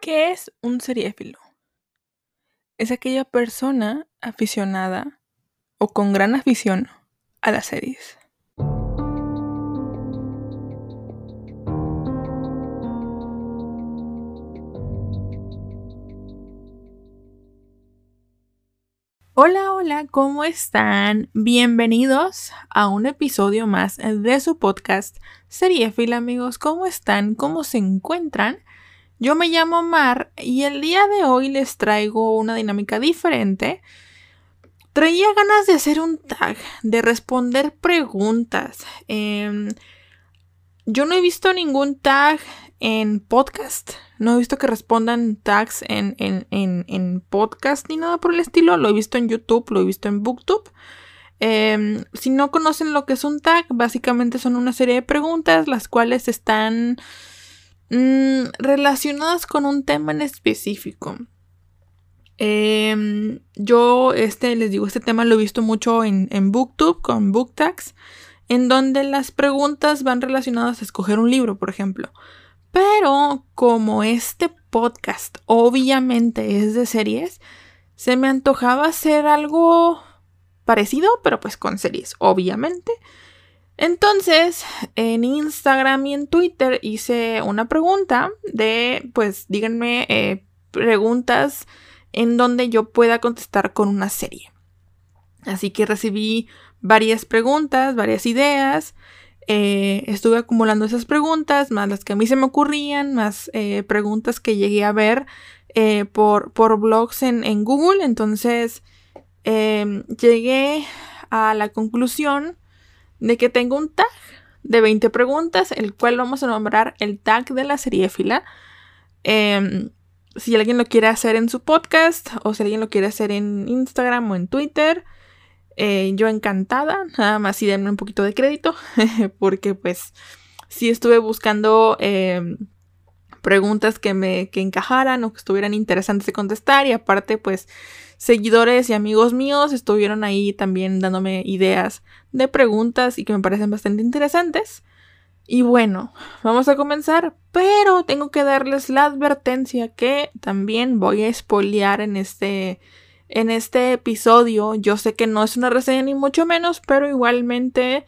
¿Qué es un seriéfilo? Es aquella persona aficionada o con gran afición a las series. Hola, hola, ¿cómo están? Bienvenidos a un episodio más de su podcast Seriéfilo, amigos. ¿Cómo están? ¿Cómo se encuentran? Yo me llamo Mar y el día de hoy les traigo una dinámica diferente. Traía ganas de hacer un tag, de responder preguntas. Em, yo no he visto ningún tag en podcast. No he visto que respondan tags en, en, podcast ni nada por el estilo. Lo he visto en YouTube, lo he visto en Booktube. Em, si no conocen lo que es un tag, básicamente son una serie de preguntas las cuales están Mm, relacionadas con un tema en específico. Em, yo, este, les digo, este tema lo he visto mucho en, en Booktube con BookTags, en donde las preguntas van relacionadas a escoger un libro, por ejemplo. Pero como este podcast obviamente es de series, se me antojaba hacer algo parecido, pero pues con series, obviamente. Entonces, en Instagram y en Twitter hice una pregunta de, pues, díganme eh, preguntas en donde yo pueda contestar con una serie. Así que recibí varias preguntas, varias ideas. Eh, estuve acumulando esas preguntas, más las que a mí se me ocurrían, más eh, preguntas que llegué a ver por, por, blogs en, en Google. Entonces, llegué a la conclusión de que tengo un tag de 20 preguntas, el cual vamos a nombrar el tag de la seriéfila. Eh, si alguien lo quiere hacer en su podcast o si alguien lo quiere hacer en Instagram o en Twitter, eh, yo encantada, nada más y denme un poquito de crédito, porque pues sí estuve buscando em, preguntas que me que encajaran o que estuvieran interesantes de contestar y aparte pues seguidores y amigos míos estuvieron ahí también dándome ideas de preguntas y que me parecen bastante interesantes. Y bueno, vamos a comenzar, pero tengo que darles la advertencia que también voy a espolear en este en este episodio. Yo sé que no es una reseña ni mucho menos, pero igualmente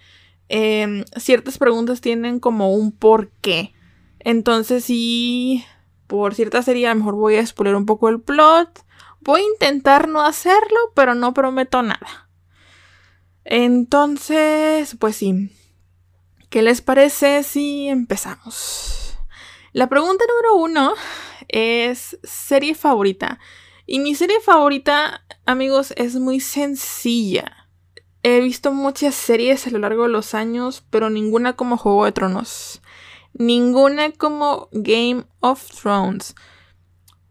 em, ciertas preguntas tienen como un porqué. Entonces, si por cierta serie, a lo mejor voy a spoiler un poco el plot Voy a intentar no hacerlo, pero no prometo nada. Entonces, pues sí. ¿Qué les parece si empezamos? La pregunta número uno es serie favorita. Y mi serie favorita, amigos, es muy sencilla. He visto muchas series a lo largo de los años, pero ninguna como Juego de Tronos. Ninguna como Game of Thrones.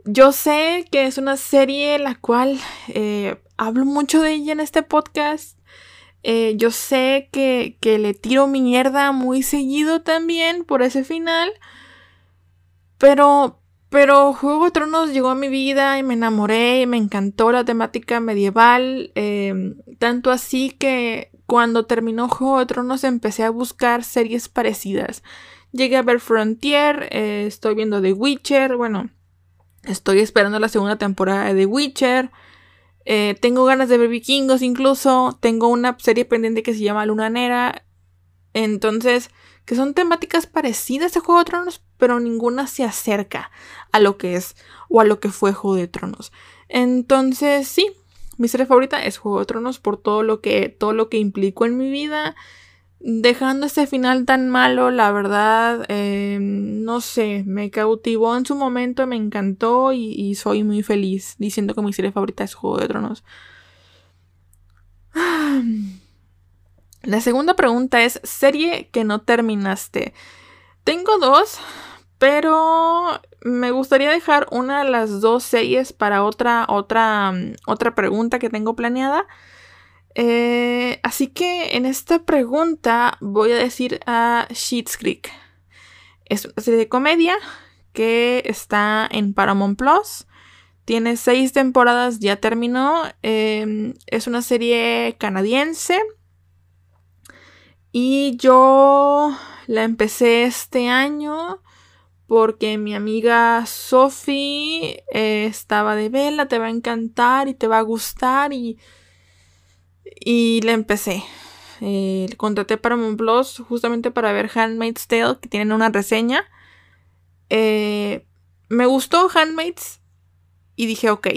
Yo sé que es una serie la cual eh, hablo mucho de ella en este podcast. Eh, yo sé que, que, le tiro mierda muy seguido también por ese final. Pero, pero Juego de Tronos llegó a mi vida y me enamoré y me encantó la temática medieval. Em, tanto así que cuando terminó Juego de Tronos empecé a buscar series parecidas. Llegué a ver Frontier, eh, estoy viendo The Witcher, bueno, Estoy esperando la segunda temporada de The Witcher. Eh, tengo ganas de ver vikingos incluso. Tengo una serie pendiente que se llama Luna Nera. Entonces, que son temáticas parecidas a Juego de Tronos, pero ninguna se acerca a lo que es o a lo que fue Juego de Tronos. Entonces, sí, mi serie favorita es Juego de Tronos por todo lo que todo lo que implicó en mi vida dejando ese final tan malo, la verdad, eh, no sé, me cautivó en su momento, me encantó y, soy muy feliz diciendo que mi serie favorita es Juego de Tronos. La segunda pregunta es, serie que no terminaste. Tengo dos, pero me gustaría dejar una de las dos series para otra, otra, otra pregunta que tengo planeada. Eh, así que en esta pregunta voy a decir a Sheets Creek. Es una serie de comedia que está en Paramount Plus. Tiene seis temporadas, ya terminó. Em, es una serie canadiense. Y yo la empecé este año porque mi amiga Sophie eh, estaba de vela, te va a encantar y te va a gustar y, y le empecé. Eh, contraté para Plus justamente para ver Handmaid's Tale, que tienen una reseña. Eh, me gustó Handmaid's y dije, ok,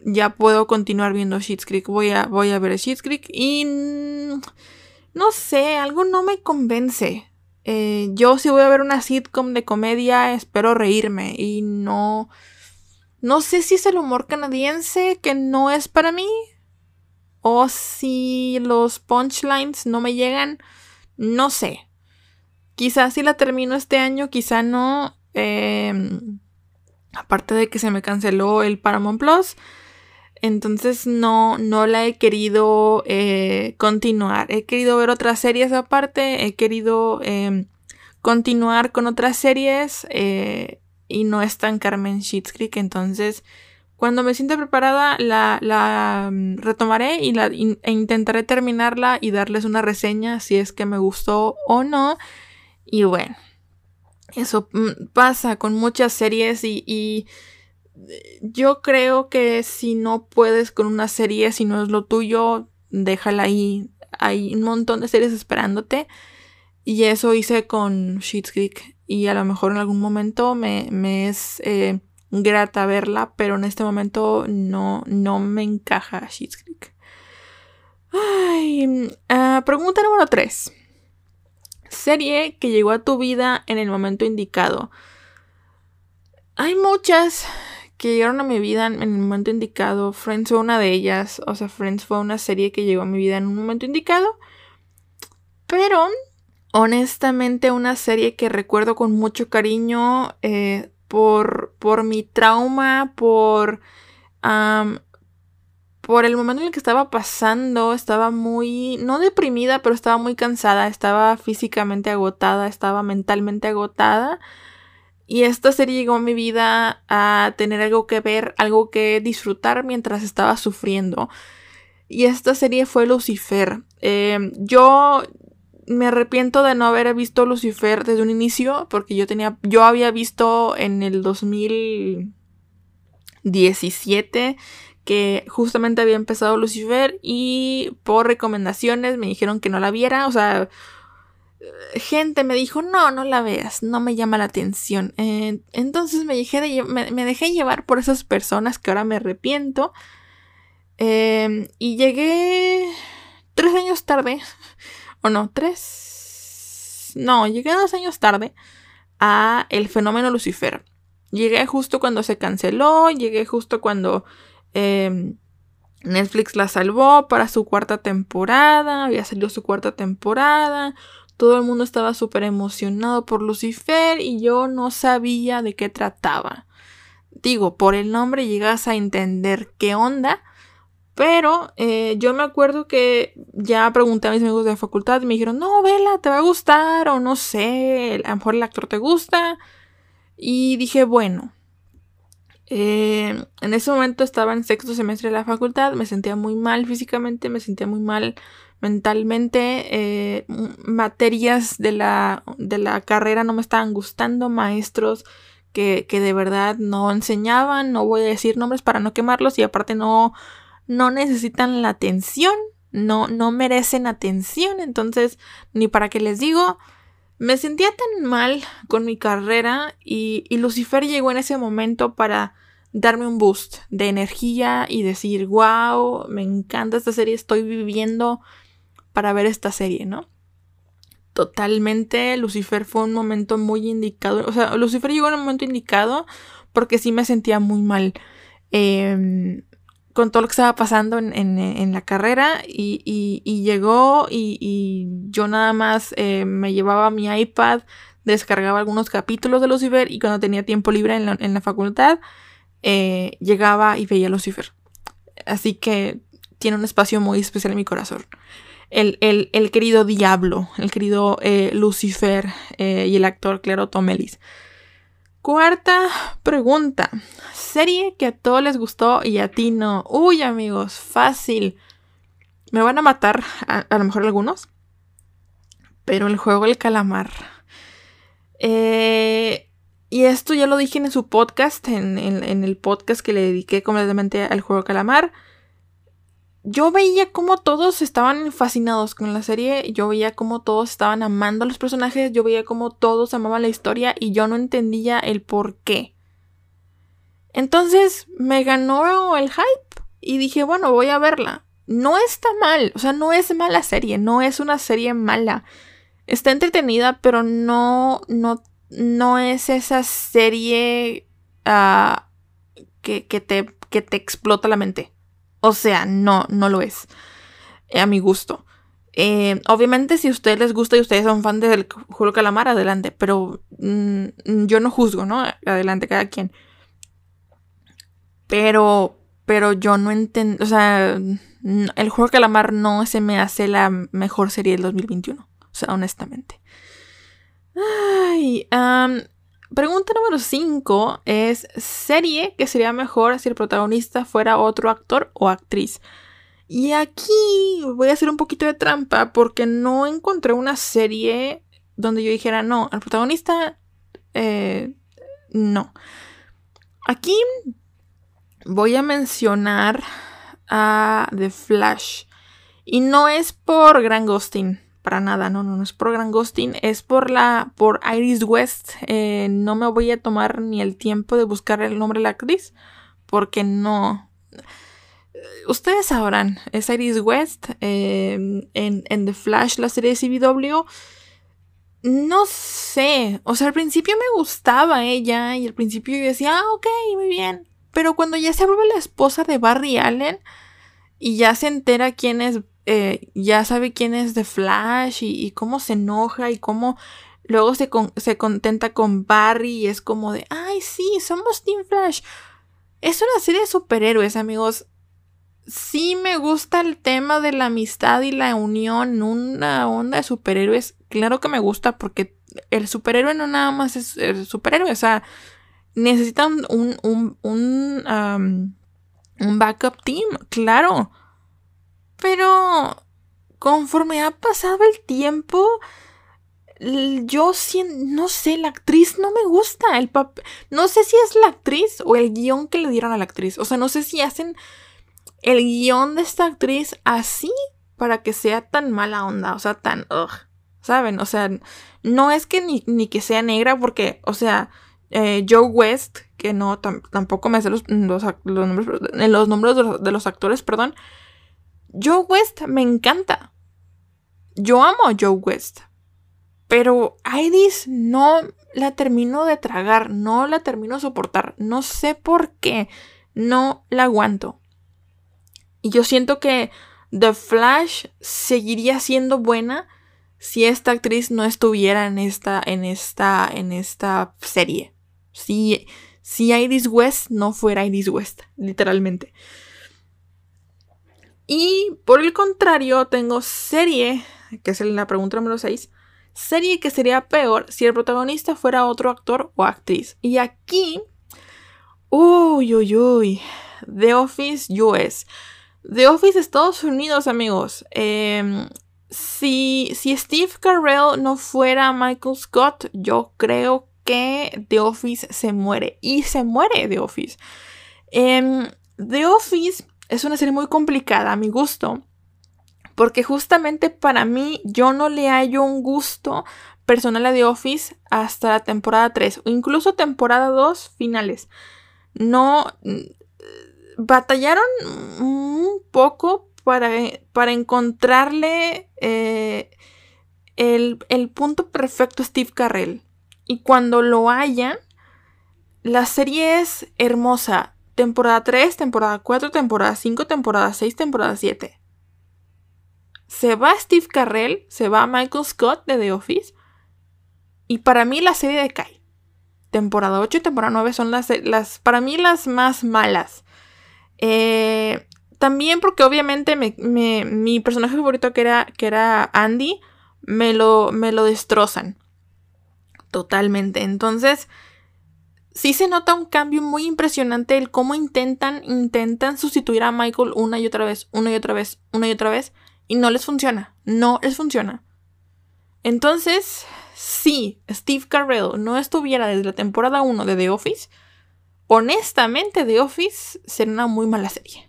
ya puedo continuar viendo Sheets. Voy a, voy a ver Sheets y no sé, algo no me convence. Eh, yo si voy a ver una sitcom de comedia espero reírme y no... No sé si es el humor canadiense que no es para mí o si los punchlines no me llegan, no sé. Quizás si la termino este año, quizá no. Em, aparte de que se me canceló el Paramount Plus. Entonces no, no la he querido eh, continuar. He querido ver otras series aparte. He querido em, continuar con otras series. Eh, y no estancarme en Sheets Creek. Entonces, cuando me sienta preparada, la, mm, retomaré y la, e intentaré terminarla y darles una reseña si es que me gustó o no. Y bueno, eso mm, pasa con muchas series y yo creo que si no puedes con una serie, si no es lo tuyo, déjala ahí. Hay un montón de series esperándote. Y eso hice con Sheets Creek. Y a lo mejor en algún momento me, es eh, grata verla, pero en este momento no, no me encaja Sheets Creek. Ay, ah, pregunta número 3. Serie que llegó a tu vida en el momento indicado. Hay muchas que llegaron a mi vida en el momento indicado. Friends fue una de ellas. O sea, Friends fue una serie que llegó a mi vida en un momento indicado. Pero, honestamente, una serie que recuerdo con mucho cariño eh, por, por mi trauma, por... por el momento en el que estaba pasando, estaba muy, no deprimida, pero estaba muy cansada, estaba físicamente agotada, estaba mentalmente agotada. Y esta serie llegó a mi vida a tener algo que ver, algo que disfrutar mientras estaba sufriendo. Y esta serie fue Lucifer. Em, yo me arrepiento de no haber visto Lucifer desde un inicio, porque yo tenía, yo había visto en el 2017 que justamente había empezado Lucifer y por recomendaciones me dijeron que no la viera, o sea, gente me dijo, no, no la veas, no me llama la atención. Eh, entonces me dejé, de, me, dejé llevar por esas personas que ahora me arrepiento. Eh, y llegué tres años tarde, o no, tres, no, llegué dos años tarde a el fenómeno Lucifer. Llegué justo cuando se canceló, llegué justo cuando eh, Netflix la salvó para su cuarta temporada, había salido su cuarta temporada, todo el mundo estaba súper emocionado por Lucifer y yo no sabía de qué trataba. Digo, por el nombre llegas a entender qué onda, pero eh, yo me acuerdo que ya pregunté a mis amigos de la facultad y me dijeron, no, vela, te va a gustar o no sé, a lo mejor el actor te gusta. Y dije, bueno, eh, en ese momento estaba en sexto semestre de la facultad, me sentía muy mal físicamente, me sentía muy mal mentalmente, eh, materias de la, de la carrera no me estaban gustando, maestros que, que, de verdad no enseñaban, no voy a decir nombres para no quemarlos y aparte no, no necesitan la atención, no, no merecen atención, entonces ni para qué les digo, me sentía tan mal con mi carrera y, y Lucifer llegó en ese momento para darme un boost de energía y decir, wow, me encanta esta serie, estoy viviendo para ver esta serie, ¿no? Totalmente, Lucifer fue un momento muy indicado. O sea, Lucifer llegó en un momento indicado porque sí me sentía muy mal em, con todo lo que estaba pasando en, la carrera y, llegó y, yo nada más eh, me llevaba mi iPad, descargaba algunos capítulos de Lucifer y cuando tenía tiempo libre en la, facultad eh, llegaba y veía Lucifer. Así que tiene un espacio muy especial en mi corazón el, querido Diablo, el querido eh, Lucifer eh, y el actor Claro Tomelis. Cuarta pregunta. Serie que a todos les gustó y a ti no. Uy, amigos, fácil. Me van a matar, a, lo mejor algunos. Pero el juego del calamar. Eh, y esto ya lo dije en su podcast, en, el podcast que le dediqué completamente al juego Calamar. Yo veía como todos estaban fascinados con la serie, yo veía como todos estaban amando a los personajes, yo veía como todos amaban la historia y yo no entendía el por qué. Entonces me ganó el hype y dije, bueno, voy a verla. No está mal, o sea, no es mala serie, no es una serie mala. Está entretenida, pero no, no no es esa serie ah, que, te, que te explota la mente. O sea, no, no lo es. Eh, a mi gusto. Eh, obviamente, si a ustedes les gusta y ustedes son fans del Juego Calamar, adelante. Pero mm, yo no juzgo, ¿no? Adelante, cada quien. Pero, pero yo no entiendo. O sea, el Juego Calamar no se me hace la mejor serie del 2021. O sea, honestamente. Ay, pregunta número 5 es serie que sería mejor si el protagonista fuera otro actor o actriz. Y aquí voy a hacer un poquito de trampa porque no encontré una serie donde yo dijera, no, el protagonista, eh, no. Aquí voy a mencionar a The Flash. Y no es por Gran Ghosting para nada, no, no, no es por Gran Ghosting, es por la, por Iris West. Eh, no me voy a tomar ni el tiempo de buscar el nombre de la actriz, porque no. Ustedes sabrán, es Iris West eh, en, en, The Flash, la serie de CW. No sé, o sea, al principio me gustaba ella y al principio yo decía, ah, ok, muy bien. Pero cuando ya se vuelve la esposa de Barry Allen y ya se entera quién es eh, ya sabe quién es The Flash y, cómo se enoja y cómo luego se, se, contenta con Barry y es como de, ay, sí, somos Team Flash. Es una serie de superhéroes, amigos. Sí me gusta el tema de la amistad y la unión, una onda de superhéroes. Claro que me gusta porque el superhéroe no nada más es el superhéroe, o sea, necesitan un, un, un, un backup team, claro. Pero conforme ha pasado el tiempo, yo no sé, la actriz no me gusta. El no sé si es la actriz o el guion que le dieron a la actriz. O sea, no sé si hacen el guion de esta actriz así para que sea tan mala onda. O sea, tan... ¿Saben? O sea, no es que ni, que sea negra porque, o sea, eh, Joe West, que no, tampoco me sé los, los, nombres, los nombres de los actores, perdón Joe West me encanta. Yo amo a Joe West. Pero Iris no la termino de tragar, no la termino de soportar. No sé por qué. No la aguanto. Y yo siento que The Flash seguiría siendo buena si esta actriz no estuviera en esta, en esta, en esta serie. Si, si Iris West no fuera Iris West, literalmente. Y por el contrario, tengo serie, que es la pregunta número 6, serie que sería peor si el protagonista fuera otro actor o actriz. Y aquí, uy, uy, uy, The Office US. The Office Estados Unidos, amigos. Em, si, si Steve Carell no fuera Michael Scott, yo creo que The Office se muere. Y se muere The Office. Em, The Office es una serie muy complicada a mi gusto. Porque justamente para mí yo no le hallo un gusto personal a The Office hasta la temporada 3 o incluso temporada 2 finales. No mm, batallaron un poco para, para encontrarle eh, el, el, punto perfecto a Steve Carrell. Y cuando lo hayan, la serie es hermosa temporada 3, temporada 4, temporada 5, temporada 6, temporada 7. Se va Steve Carrell, se va Michael Scott de The Office. Y para mí la serie decae. Temporada 8 y temporada 9 son las, las para mí las más malas. Eh, también porque obviamente mi personaje favorito que era, que era Andy, me lo, me lo destrozan. Totalmente. Entonces, sí se nota un cambio muy impresionante el cómo intentan, intentan sustituir a Michael una y otra vez, una y otra vez, una y otra vez, y no les funciona, no les funciona. Entonces, si Steve Carell no estuviera desde la temporada 1 de The Office, honestamente The Office sería una muy mala serie.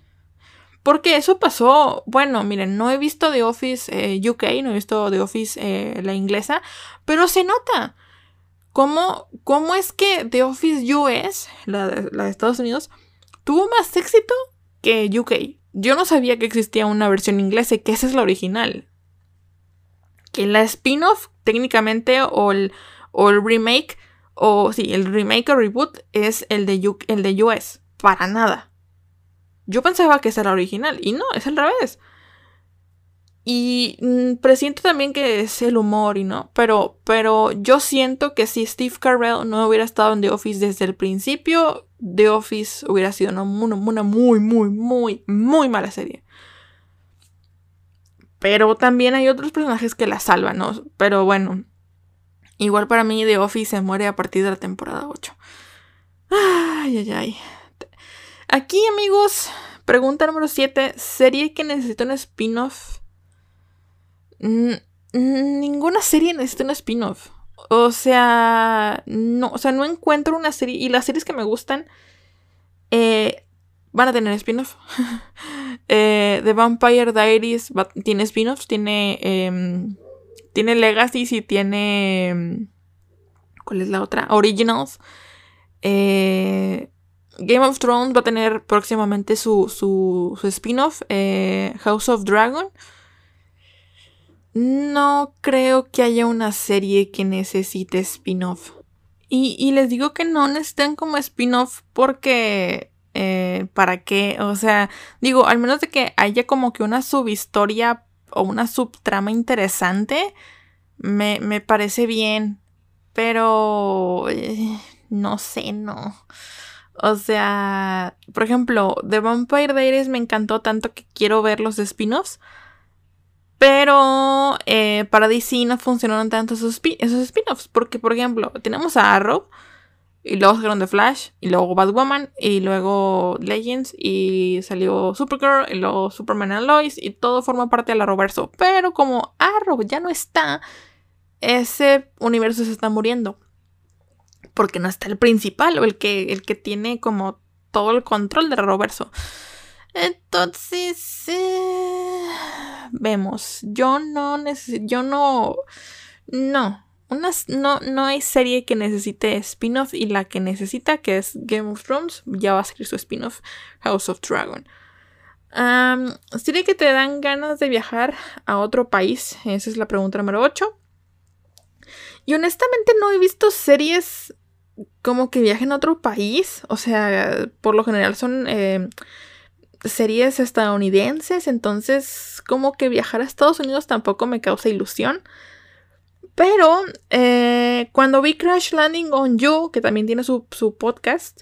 Porque eso pasó, bueno, miren, no he visto The Office eh, UK, no he visto The Office eh, la inglesa, pero se nota cómo, cómo es que The Office US, la de, Estados Unidos, tuvo más éxito que UK. Yo no sabía que existía una versión inglesa y que esa es la original. Que la spin-off, técnicamente, o el, o el remake, o sí, el remake o reboot es el de, el de US. Para nada. Yo pensaba que esa era la original y no, es al revés. Y mm, presiento también que es el humor y no, pero, pero yo siento que si Steve Carell no hubiera estado en The Office desde el principio, The Office hubiera sido una, una muy, muy, muy, muy mala serie. Pero también hay otros personajes que la salvan, ¿no? Pero bueno, igual para mí The Office se muere a partir de la temporada 8. Ay, ay, ay. Aquí, amigos, pregunta número 7. ¿Serie que necesita un spin-off? Ninguna serie necesita un spin-off. O sea, no, o sea, no encuentro una serie. Y las series que me gustan eh, van a tener spin-off. eh, The Vampire Diaries tiene spin-offs, tiene, em, tiene Legacy y tiene... Em, ¿Cuál es la otra? Originals. Eh, Game of Thrones va a tener próximamente su, su, spin-off, eh, House of Dragon. No creo que haya una serie que necesite spin-off. Y, les digo que no necesitan como spin-off porque... Eh, ¿Para qué? O sea, digo, al menos de que haya como que una subhistoria o una subtrama interesante, me, me parece bien. Pero... Eh, no sé, no. O sea, por ejemplo, The Vampire Diaries me encantó tanto que quiero ver los spin-offs. Pero eh, para DC no funcionaron tanto esos, spin-offs. Porque, por ejemplo, tenemos a Arrow. Y luego sacaron The Flash. Y luego Batwoman. Y luego Legends. Y salió Supergirl. Y luego Superman and Lois. Y todo forma parte del Arrowverso. Pero como Arrow ya no está. Ese universo se está muriendo porque no está el principal o el que, el que tiene como todo el control de Roverso. Entonces, eh, vemos, yo no necesito, yo no, no, no, no hay serie que necesite spin-off y la que necesita, que es Game of Thrones, ya va a ser su spin-off House of Dragon. serie que te dan ganas de viajar a otro país, esa es la pregunta número 8. Y honestamente no he visto series como que viajen a otro país. O sea, por lo general son eh, series estadounidenses. Entonces, como que viajar a Estados Unidos tampoco me causa ilusión. Pero eh, cuando vi Crash Landing on You, que también tiene su, podcast,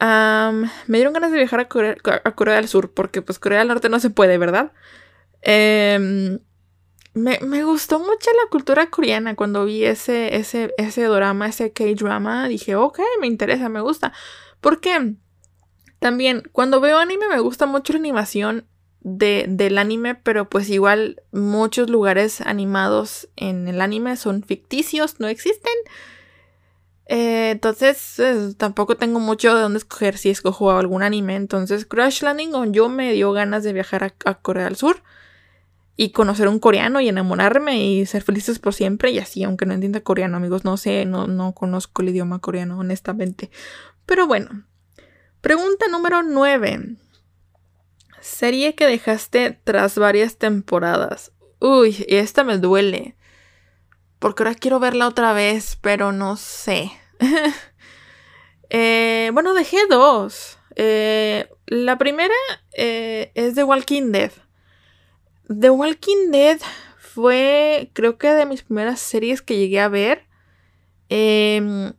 me dieron ganas de viajar a Corea, a Corea, del Sur, porque pues Corea del Norte no se puede, ¿verdad? Eh, me, gustó mucho la cultura coreana cuando vi ese, ese, ese drama, ese K-drama. Dije, ok, me interesa, me gusta. Porque también cuando veo anime me gusta mucho la animación de, del anime, pero pues igual muchos lugares animados en el anime son ficticios, no existen. Eh, entonces tampoco tengo mucho de dónde escoger si escojo algún anime. Entonces Crash Landing on yo me dio ganas de viajar a Corea del Sur y conocer un coreano y enamorarme y ser felices por siempre y así, aunque no entienda coreano, amigos, no sé, no, no conozco el idioma coreano, honestamente. Pero bueno, pregunta número 9. Serie que dejaste tras varias temporadas. Uy, esta me duele. Porque ahora quiero verla otra vez, pero no sé. Eh, bueno, dejé dos. Eh, la primera eh, es The Walking Dead. The Walking Dead fue, creo que de mis primeras series que llegué a ver. Em,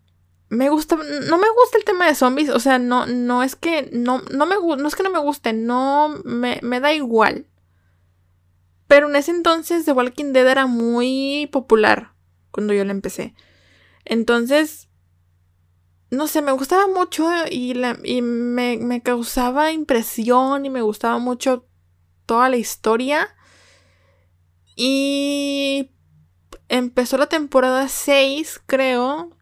me gusta, no me gusta el tema de zombies, o sea, no, no es que no, no me no es que no me guste, no me, me da igual. Pero en ese entonces The Walking Dead era muy popular cuando yo la empecé. Entonces, no sé, me gustaba mucho y, la, y me, me causaba impresión y me gustaba mucho toda la historia. Y empezó la temporada 6, creo.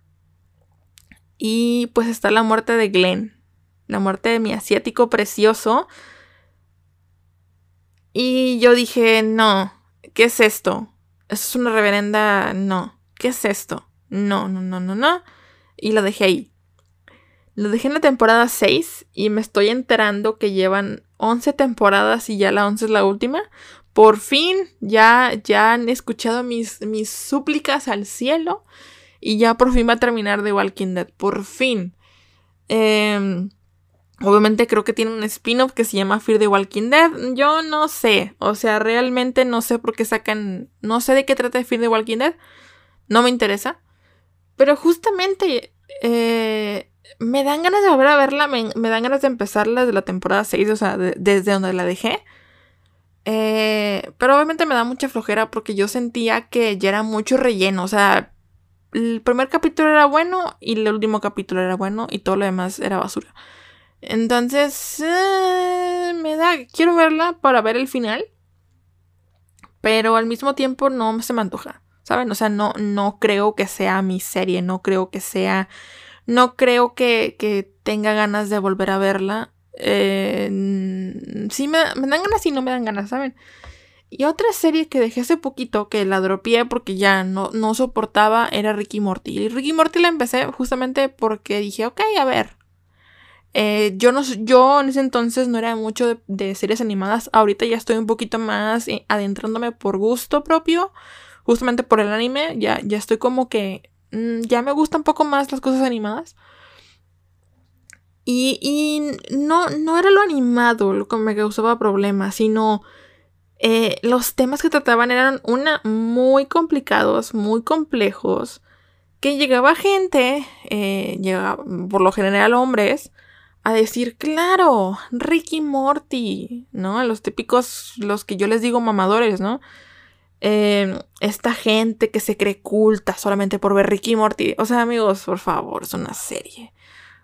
Y pues está la muerte de Glenn. La muerte de mi asiático precioso. Y yo dije, no, ¿qué es esto? Eso es una reverenda... No, ¿qué es esto? No, no, no, no, no. Y lo dejé ahí. Lo dejé en la temporada 6 y me estoy enterando que llevan 11 temporadas y ya la 11 es la última. Por fin ya, ya han escuchado mis, mis súplicas al cielo y ya por fin va a terminar The Walking Dead. Por fin. Eh, Obviamente creo que tiene un spin-off que se llama Fear the Walking Dead. Yo no sé. O sea, realmente no sé por qué sacan. No sé de qué trata Fear the Walking Dead. No me interesa. Pero justamente. Eh, me dan ganas de volver a verla. Me, dan ganas de empezarla desde la temporada 6. O sea, desde donde la dejé. Eh, pero obviamente me da mucha flojera porque yo sentía que ya era mucho relleno. O sea, el primer capítulo era bueno y el último capítulo era bueno y todo lo demás era basura. Entonces, eh, me da, quiero verla para ver el final, pero al mismo tiempo no se me antoja, ¿saben? O sea, no, no creo que sea mi serie, no creo que sea, no creo que, que tenga ganas de volver a verla. Eh, sí me, me, dan ganas y no me dan ganas, ¿saben? Y otra serie que dejé hace poquito, que la dropié porque ya no, no soportaba, era Ricky Morty. Y Ricky Morty la empecé justamente porque dije, ok, a ver, eh, yo, no, yo en ese entonces no era mucho de, series animadas. Ahorita ya estoy un poquito más eh, adentrándome por gusto propio. Justamente por el anime. Ya, ya estoy como que. Mm, ya me gustan un poco más las cosas animadas. Y, y no, no era lo animado lo que me causaba problemas, sino eh, los temas que trataban eran, una, muy complicados, muy complejos, que llegaba gente, llegaba, por lo general hombres, a decir, claro, Ricky Morty, ¿no? Los típicos, los que yo les digo mamadores, ¿no? Em, esta gente que se cree culta solamente por ver Ricky Morty. O sea, amigos, por favor, es una serie.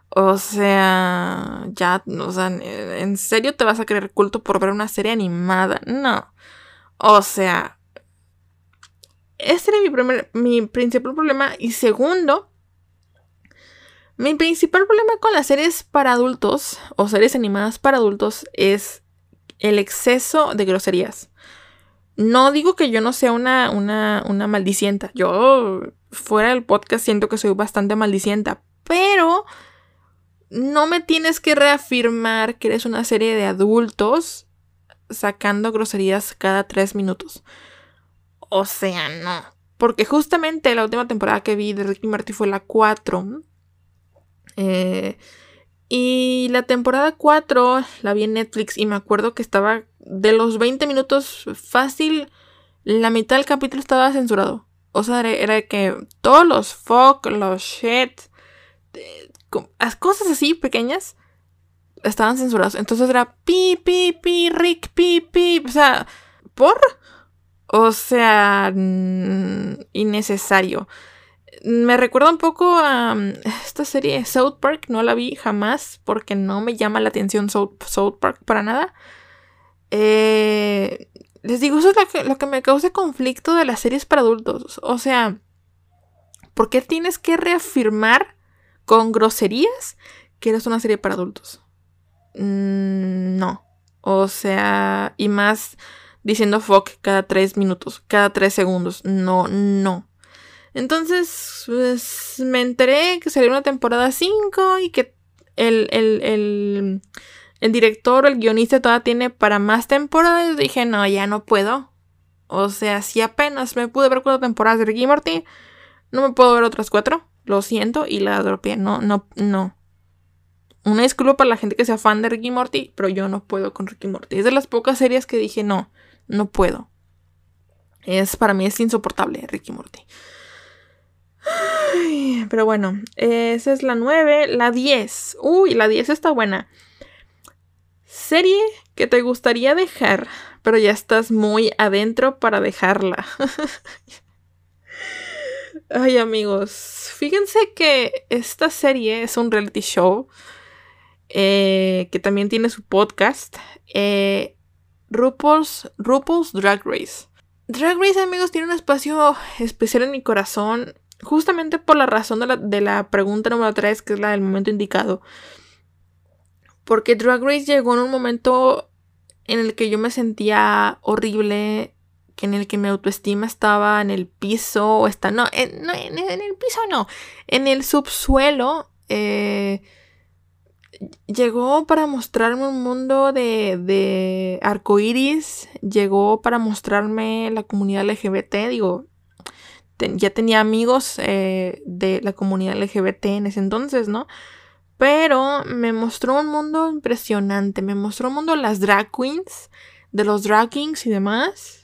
O sea, ya, o sea, ¿en serio te vas a creer culto por ver una serie animada? No. O sea, ese era mi, primer, mi principal problema. Y segundo, mi principal problema con las series para adultos o series animadas para adultos es el exceso de groserías. No digo que yo no sea una, una, una maldicienta. Yo fuera del podcast siento que soy bastante maldicienta. Pero no me tienes que reafirmar que eres una serie de adultos sacando groserías cada tres minutos. O sea, no. Porque justamente la última temporada que vi de Ricky Marty fue la 4. Eh, y la temporada 4 la vi en Netflix y me acuerdo que estaba de los 20 minutos fácil, la mitad del capítulo estaba censurado. O sea, era, que todos los fuck, los shit, las cosas así pequeñas estaban censurados. Entonces era pi, pi, pi, Rick, pi, pi. O sea, ¿por? O sea, innecesario. Me recuerda un poco a mm, esta serie South Park, no la vi jamás porque no me llama la atención South, Park para nada. Eh, les digo, eso es lo que, lo que me causa conflicto de las series para adultos. O sea, ¿por qué tienes que reafirmar con groserías que eres una serie para adultos? Mm, no. O sea, y más diciendo fuck cada tres minutos, cada tres segundos. No, no. Entonces, pues me enteré que salió una temporada 5 y que el, el, el, el director o el guionista todavía tiene para más temporadas. Dije, no, ya no puedo. O sea, si apenas me pude ver cuatro temporadas de Ricky Morty, no me puedo ver otras cuatro. Lo siento y la dropeé. No, no, no. Una disculpa para la gente que sea fan de Ricky Morty, pero yo no puedo con Ricky Morty. Es de las pocas series que dije, no, no puedo. Es para mí es insoportable Ricky Morty pero bueno, esa es la 9. La 10. Uy, la 10 está buena. Serie que te gustaría dejar, pero ya estás muy adentro para dejarla. Ay, amigos, fíjense que esta serie es un reality show eh, que también tiene su podcast. Eh, RuPaul's, RuPaul's Drag Race. Drag Race, amigos, tiene un espacio especial en mi corazón, justamente por la razón de la, de la pregunta número 3, que es la del momento indicado. Porque Drag Race llegó en un momento en el que yo me sentía horrible, en el que mi autoestima estaba en el piso, o está, no, en, no, en, el piso no, en el subsuelo. Eh, llegó para mostrarme un mundo de, de arcoiris, llegó para mostrarme la comunidad LGBT, digo, ya tenía amigos eh, de la comunidad LGBT en ese entonces, ¿no? Pero me mostró un mundo impresionante, me mostró un mundo de las drag queens, de los drag kings y demás.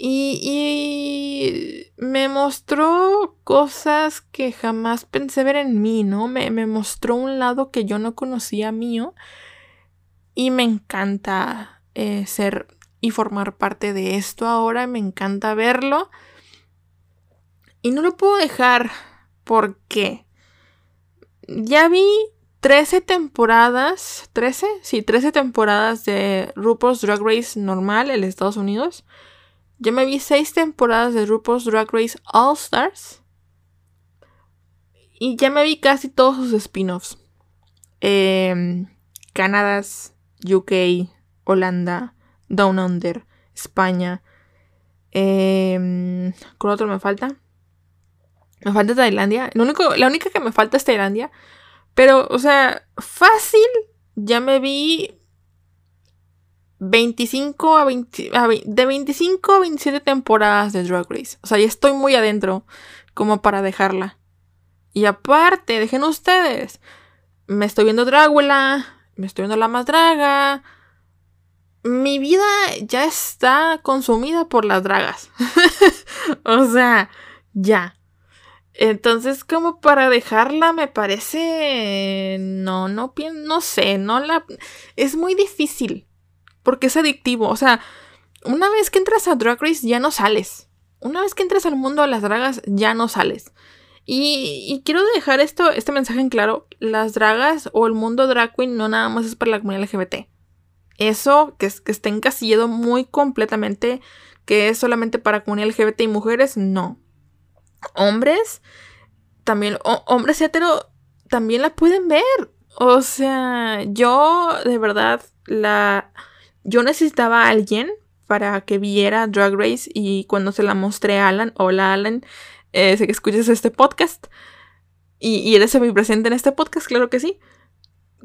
Y, me mostró cosas que jamás pensé ver en mí, ¿no? Me, mostró un lado que yo no conocía mío. Y me encanta eh, ser y formar parte de esto ahora. Me encanta verlo. Y no lo puedo dejar porque ya vi 13 temporadas, 13, sí, 13 temporadas de RuPaul's Drag Race normal en Estados Unidos. Ya me vi seis temporadas de RuPaul's Drag Race All Stars. Y ya me vi casi todos sus spin-offs. Eh, Canadá, UK, Holanda, Down Under, España. Eh, ¿Cuál otro me falta? Me falta Tailandia. Único, la única que me falta es Tailandia. Pero, o sea, fácil. Ya me vi 25 a 20, de 25 a 27 temporadas de Drag Race. O sea, ya estoy muy adentro como para dejarla. Y aparte, dejen ustedes. Me estoy viendo Drácula, me estoy viendo La Más Draga. Mi vida ya está consumida por las dragas. o sea, ya. Entonces, como para dejarla, me parece. No, no, no sé, no la. Es muy difícil porque es adictivo. O sea, una vez que entras a Drag Race ya no sales. Una vez que entras al mundo de las dragas ya no sales. Y, quiero dejar esto, este mensaje en claro. Las dragas o el mundo drag queen no nada más es para la comunidad LGBT. Eso que, que esté encasillado muy completamente, que es solamente para comunidad LGBT y mujeres, no. Hombres, también, hombres hetero, también la pueden ver. O sea, yo de verdad la yo necesitaba a alguien para que viera Drag Race y cuando se la mostré a Alan, hola Alan, eh, sé que escuchas este podcast y, y eres presente en este podcast, claro que sí.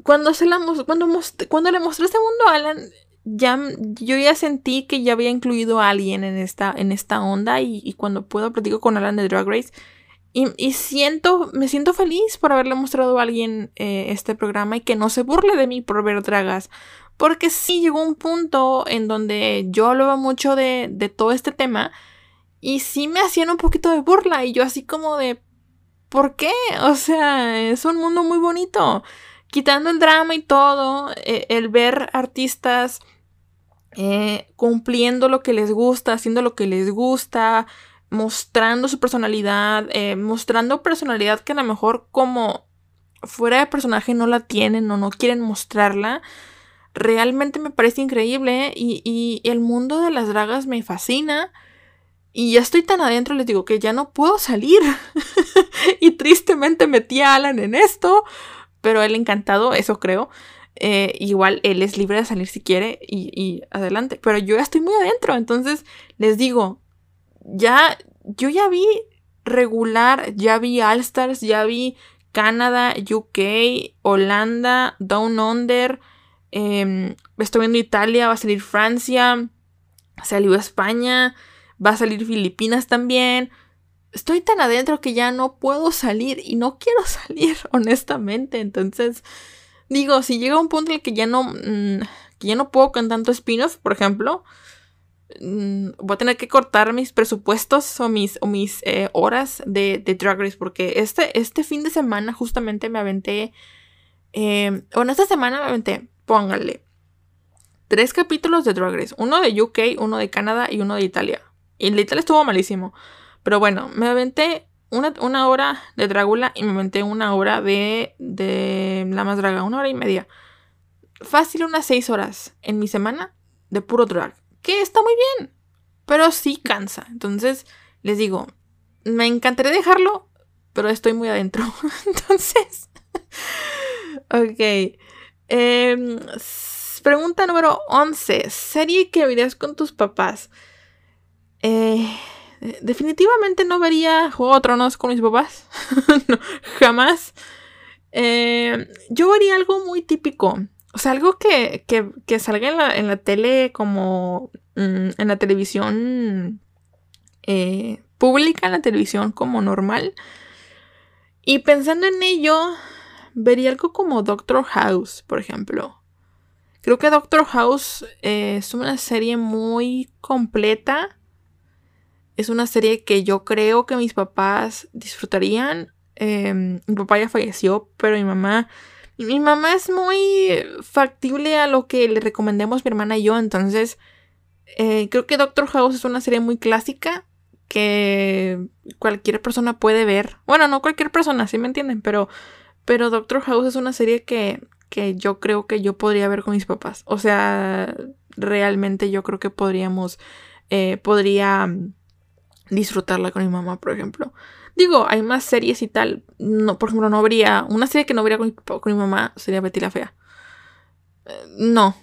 Cuando, se la, cuando, cuando le mostré este mundo a Alan, ya, yo ya sentí que ya había incluido a alguien en esta, en esta onda y, cuando puedo platico con Alan de Drag Race y, siento, me siento feliz por haberle mostrado a alguien eh, este programa y que no se burle de mí por ver dragas. Porque sí llegó un punto en donde yo hablaba mucho de, de todo este tema y sí me hacían un poquito de burla y yo así como de, ¿por qué? O sea, es un mundo muy bonito. Quitando el drama y todo, eh, el ver artistas eh, cumpliendo lo que les gusta, haciendo lo que les gusta, mostrando su personalidad, eh, mostrando personalidad que a lo mejor como fuera de personaje no la tienen o no quieren mostrarla realmente me parece increíble y, el mundo de las dragas me fascina. Y ya estoy tan adentro, les digo que ya no puedo salir. y tristemente metí a Alan en esto, pero él encantado, eso creo. Eh, igual él es libre de salir si quiere y, y, adelante. Pero yo ya estoy muy adentro, entonces les digo, ya, yo ya vi regular, ya vi All Stars, ya vi Canadá, UK, Holanda, Down Under. Em, estoy viendo Italia, va a salir Francia, salió España, va a salir Filipinas también. Estoy tan adentro que ya no puedo salir y no quiero salir, honestamente. Entonces, digo, si llega un punto en el que ya no, mm, ya no puedo con tanto spin-off, por ejemplo, mm, voy a tener que cortar mis presupuestos o mis, o mis eh, horas de, de, Drag Race porque este, este fin de semana justamente me aventé, eh, bueno, esta semana me aventé póngale tres capítulos de Drag Race, uno de UK, uno de Canadá y uno de Italia. Y el de Italia estuvo malísimo. Pero bueno, me aventé una, hora de Dragula y me aventé una hora de, de La Más Draga, una hora y media. Fácil unas seis horas en mi semana de puro drag. Que está muy bien. pero sí cansa. Entonces, les digo, me encantaría dejarlo, pero estoy muy adentro. Entonces, ok. Em, pregunta número 11. ¿Serie que verías con tus papás? Eh, definitivamente no vería Juego de Tronos con mis papás. jamás. Em, yo vería algo muy típico. O sea, algo que, salga en la, tele como mm, en la televisión eh, pública, en la televisión como normal. Y pensando en ello, vería algo como Doctor House, por ejemplo. Creo que Doctor House eh, es una serie muy completa. Es una serie que yo creo que mis papás disfrutarían. Em, mi papá ya falleció, pero mi mamá mi mamá es muy factible a lo que le recomendemos mi hermana y yo, entonces eh, creo que Doctor House es una serie muy clásica que cualquier persona puede ver. Bueno, no cualquier persona, sí me entienden, pero, pero Doctor House es una serie que, que yo creo que yo podría ver con mis papás. O sea, realmente yo creo que podríamos, eh, podría disfrutarla con mi mamá, por ejemplo. Digo, hay más series y tal. No, por ejemplo, no habría. Una serie que no habría con mi, con mi mamá sería Betty la Fea. Eh, no.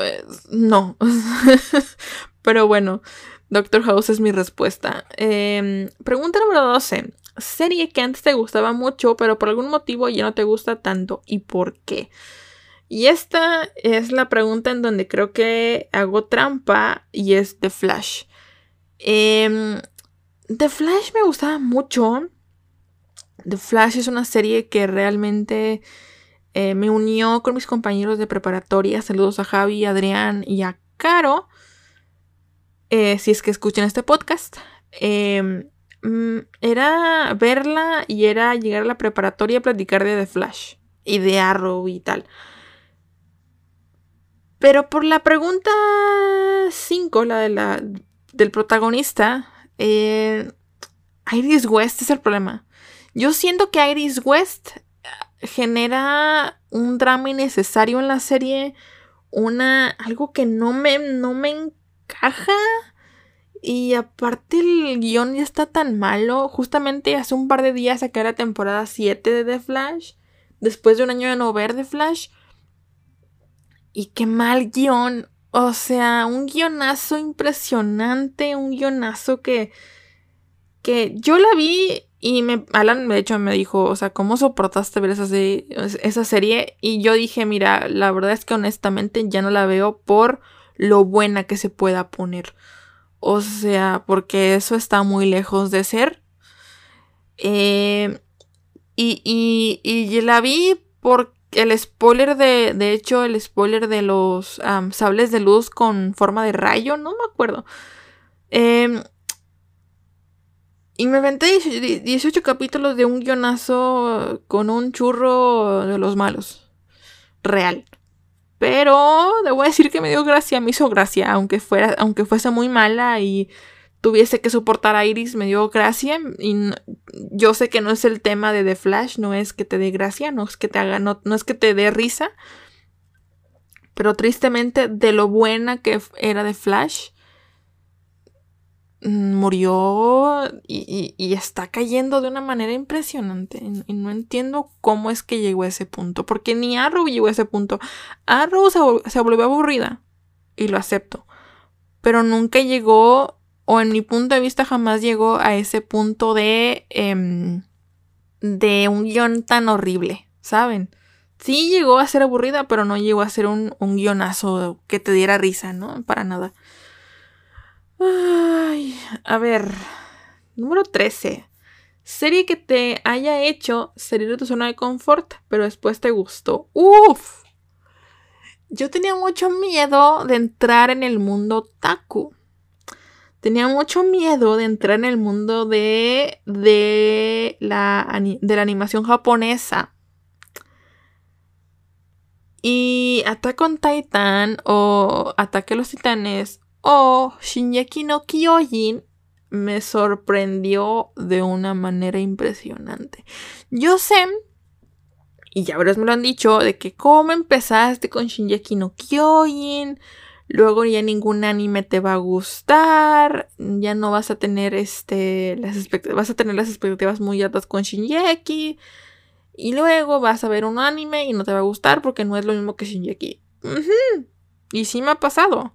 Eh, no. Pero bueno, Doctor House es mi respuesta. Em, pregunta número 12. Serie que antes te gustaba mucho, pero por algún motivo ya no te gusta tanto. ¿Y por qué? Y esta es la pregunta en donde creo que hago trampa y es The Flash. Eh, The Flash me gustaba mucho. The Flash es una serie que realmente eh, me unió con mis compañeros de preparatoria. Saludos a Javi, Adrián y a Caro. Eh, si es que escuchan este podcast. Em, era verla y era llegar a la preparatoria a platicar de The Flash y de Arrow y tal. Pero por la pregunta 5, la, de la del protagonista, eh, Iris West es el problema. Yo siento que Iris West eh, genera un drama innecesario en la serie. Una. algo que no me. no me encaja. Y aparte el guion ya está tan malo. Justamente hace un par de días saqué la temporada 7 de The Flash. Después de un año de no ver The Flash. Y qué mal guion. O sea, un guionazo impresionante, un guionazo que, que yo la vi y me, Alan de hecho me dijo, o sea, ¿cómo soportaste ver esa, esa serie? Y yo dije, mira, la verdad es que honestamente ya no la veo por lo buena que se pueda poner. O sea, porque eso está muy lejos de ser. Eh, y, y, y la vi porque el spoiler de, de hecho, el spoiler de los sables de luz con forma de rayo, no me acuerdo. Em, y me inventé 18 capítulos de un guionazo con un churro de los malos. Real. Pero debo decir que me dio gracia, me hizo gracia, aunque fuera, aunque fuese muy mala y tuviese que soportar a Iris me dio gracia. Y yo sé que no es el tema de The Flash, no es que te dé gracia, no es que te haga, no, es que te dé risa, pero tristemente de lo buena que era The Flash, murió y, está cayendo de una manera impresionante. Y no entiendo cómo es que llegó a ese punto. Porque ni Arrow llegó a ese punto. Arrow se, se volvió aburrida. Y lo acepto. Pero nunca llegó o en mi punto de vista jamás llegó a ese punto de, em, de un guion tan horrible, ¿saben? Sí llegó a ser aburrida, pero no llegó a ser un, un guionazo que te diera risa, ¿no? Para nada. Ay, a ver. Número 13. Serie que te haya hecho salir de tu zona de confort, pero después te gustó. Uf. Yo tenía mucho miedo de entrar en el mundo taku tenía mucho miedo de entrar en el mundo de, de, la, de la animación japonesa. Y Attack on Titan o Ataque a los Titanes o Shinjeki no Kyojin me sorprendió de una manera impresionante. Yo sé, y ya varios me lo han dicho, de que cómo empezaste con Shinjeki no Kyojin, luego ya ningún anime te va a gustar, ya no vas a tener este las vas a tener las expectativas muy altas con Shinjeki y luego vas a ver un anime y no te va a gustar porque no es lo mismo que Shinjeki. Y sí me ha pasado.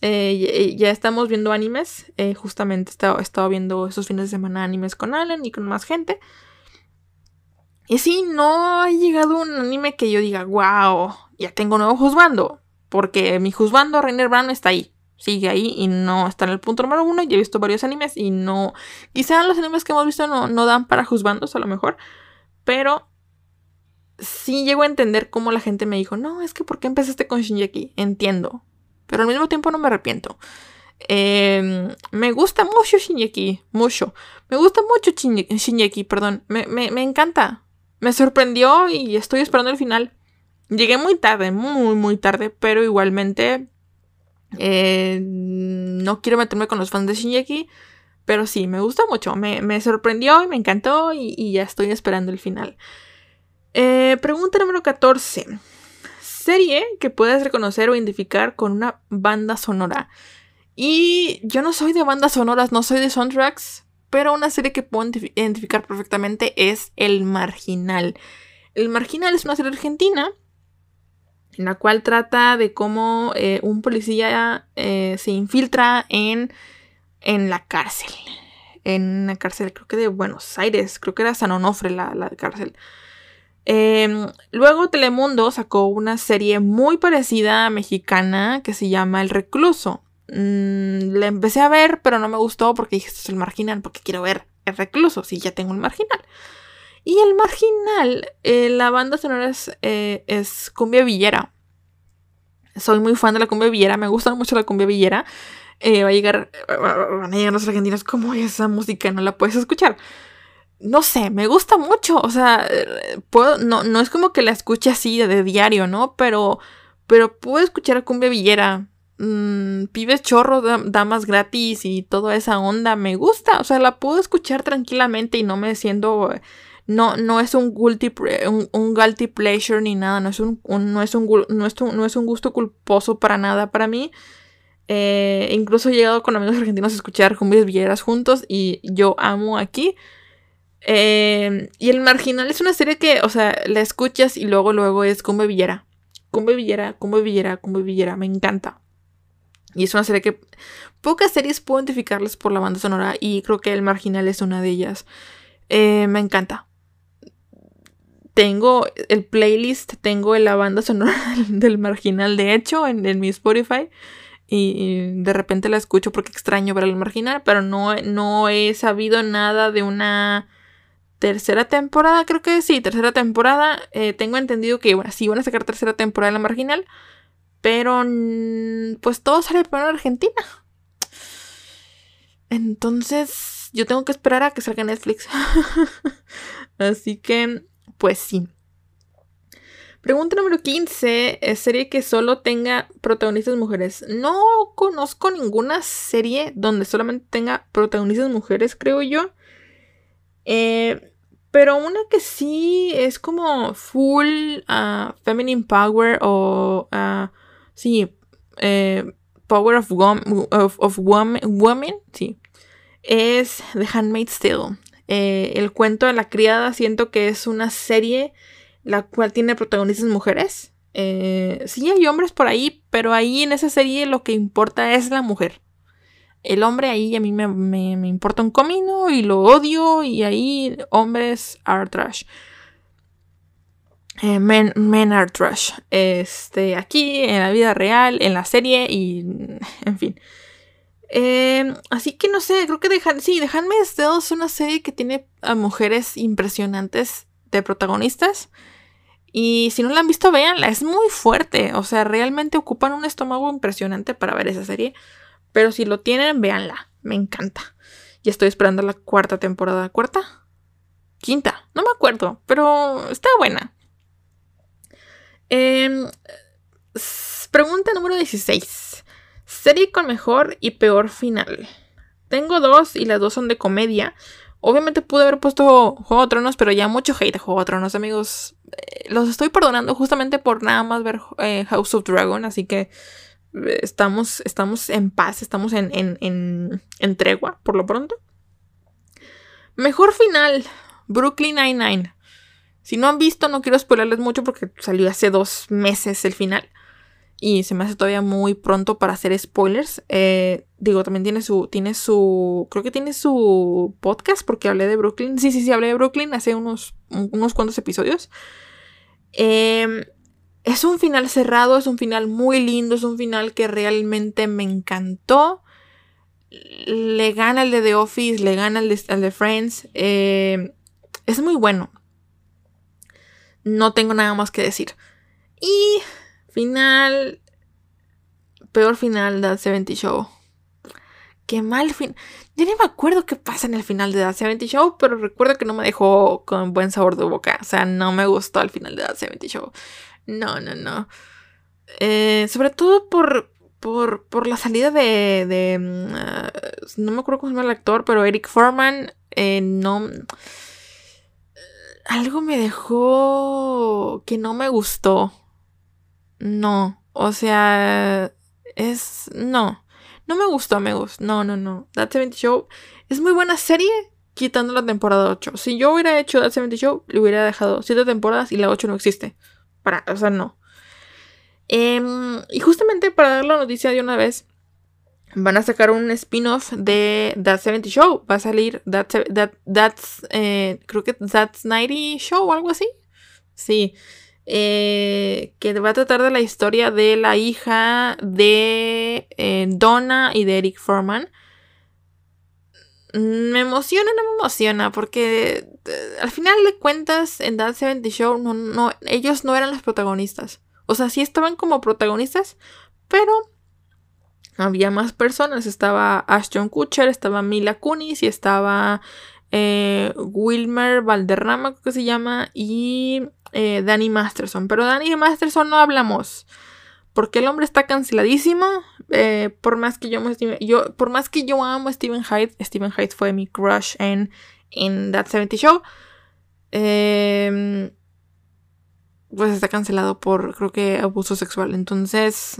Eh, ya estamos viendo animes. Eh, justamente he estado, viendo esos fines de semana animes con Alan y con más gente. Y sí, no ha llegado un anime que yo diga, wow, ya tengo nuevo juzgando. Porque mi juzgando, Rainer Brown, está ahí. Sigue ahí y no está en el punto número uno. Ya he visto varios animes y no. Quizá los animes que hemos visto no, no dan para juzgandos, a lo mejor. Pero sí llego a entender cómo la gente me dijo, no, es que ¿por qué empezaste con Shinjeki? Entiendo. Pero al mismo tiempo no me arrepiento. Em, me gusta mucho Shinjeki, mucho. Me gusta mucho Shinjeki, perdón. Me, me, encanta. Me sorprendió y estoy esperando el final. Llegué muy tarde, muy, muy tarde, pero igualmente eh, no quiero meterme con los fans de Shinjeki, pero sí, me gusta mucho. Me, sorprendió y me encantó y, ya estoy esperando el final. Eh, pregunta número 14 serie que puedes reconocer o identificar con una banda sonora. Y yo no soy de bandas sonoras, no soy de soundtracks, pero una serie que puedo identificar perfectamente es El Marginal. El Marginal es una serie argentina en la cual trata de cómo eh, un policía eh, se infiltra en, en la cárcel. En la cárcel, creo que de Buenos Aires, creo que era San Onofre la, la cárcel. Em, luego Telemundo sacó una serie muy parecida a mexicana que se llama El Recluso. Mm, la empecé a ver, pero no me gustó porque dije, esto es el marginal, porque quiero ver El Recluso, si ya tengo el marginal. Y el marginal, eh, la banda sonora es, eh, es, cumbia villera. Soy muy fan de la cumbia villera, me gusta mucho la cumbia villera. Eh, va a llegar, van a llegar los argentinos, como esa música no la puedes escuchar? No sé, me gusta mucho. O sea, puedo, no, no es como que la escuche así de, diario, ¿no? Pero, pero puedo escuchar Cumbia Villera. Mm, pibes chorros, damas gratis y toda esa onda me gusta. O sea, la puedo escuchar tranquilamente y no me siento. No, no es un guilty, un, un pleasure ni nada. No es un, no, es un, no, es no es un gusto culposo para nada para mí. Eh, incluso he llegado con amigos argentinos a escuchar cumbias villeras juntos y yo amo aquí. Em, y El Marginal es una serie que, o sea, la escuchas y luego, luego es Cumbe Villera. Cumbe Villera, Cumbe Villera, Cumbe Villera. Me encanta. Y es una serie que pocas series puedo identificarles por la banda sonora y creo que El Marginal es una de ellas. Eh, me encanta. Tengo el playlist, tengo la banda sonora del Marginal, de hecho, en, mi Spotify. Y, de repente la escucho porque extraño ver el Marginal, pero no, no he sabido nada de una tercera temporada, creo que sí, tercera temporada. Eh, tengo entendido que, bueno, sí van a sacar tercera temporada en la marginal. Pero, pues todo sale primero en Argentina. Entonces, yo tengo que esperar a que salga Netflix. Así que, pues sí. Pregunta número 15. ¿Es serie que solo tenga protagonistas mujeres? No conozco ninguna serie donde solamente tenga protagonistas mujeres, creo yo. Eh, pero una que sí es como full uh, feminine power o uh, sí, eh, power of, of, woman, sí, es The Handmaid's Tale. Eh, el cuento de la criada siento que es una serie la cual tiene protagonistas mujeres. sí hay hombres por ahí, pero ahí en esa serie lo que importa es la mujer el hombre ahí a mí me, me, importa un comino y lo odio y ahí hombres are trash. Eh, men, men, are trash. Este, aquí, en la vida real, en la serie y en fin. Eh, así que no sé, creo que dejan, sí, Dejanme es una serie que tiene a mujeres impresionantes de protagonistas. Y si no la han visto, véanla, es muy fuerte. O sea, realmente ocupan un estómago impresionante para ver esa serie. Pero si lo tienen, véanla. Me encanta. Y estoy esperando la cuarta temporada. ¿Cuarta? Quinta. No me acuerdo. Pero está buena. Em, pregunta número 16. Serie con mejor y peor final. Tengo dos y las dos son de comedia. Obviamente pude haber puesto Juego de Tronos, pero ya mucho hate a Juego de Tronos, amigos. Eh, los estoy perdonando justamente por nada más ver eh, House of Dragon, así que estamos, estamos en paz, estamos en, en, en, tregua por lo pronto. Mejor final, Brooklyn Nine-Nine. Si no han visto, no quiero spoilerles mucho porque salió hace dos meses el final. Y se me hace todavía muy pronto para hacer spoilers. Eh, digo, también tiene su. Tiene su. Creo que tiene su podcast. Porque hablé de Brooklyn. Sí, sí, sí, hablé de Brooklyn hace unos, unos cuantos episodios. Eh, es un final cerrado, es un final muy lindo, es un final que realmente me encantó. Le gana el de The Office, le gana el de, Friends. Eh, es muy bueno. No tengo nada más que decir. Y final... Peor final de That 70 Show. Qué mal fin. Yo ni me acuerdo qué pasa en el final de That 70 Show, pero recuerdo que no me dejó con buen sabor de boca. O sea, no me gustó el final de That 70 Show. No, no, no. Eh, sobre todo por, por, la salida de... de mm, ah, no me acuerdo cómo se llama el actor, pero Eric Foreman eh, no... Algo me dejó que no me gustó. No, o sea, es... No, no me gustó, amigos. No, no, no. That 70 Show es muy buena serie, quitando la temporada 8. Si yo hubiera hecho That 70 Show, le hubiera dejado 7 temporadas y la 8 no existe o sea, no. Em, y justamente para dar la noticia de una vez, van a sacar un spin-off de That 70 Show. Va a salir That, That's, eh, creo que That's 90 Show o algo así. Sí. Eh, que va a tratar de la historia de la hija de eh, Donna y de Eric Foreman. Me emociona, no me emociona, porque eh, al final de cuentas en That 70 Show no, no, ellos no eran los protagonistas. O sea, sí estaban como protagonistas, pero había más personas. Estaba Ashton Kutcher, estaba Mila Kunis y estaba eh, Wilmer Valderrama, creo que se llama, y eh, Danny Masterson. Pero Danny Masterson no hablamos. Porque el hombre está canceladísimo. Eh, por más que yo amo que yo Steven Hyde, Steven Hyde fue mi crush en, en That 70 Show. Em, pues está cancelado por, creo que, abuso sexual. Entonces,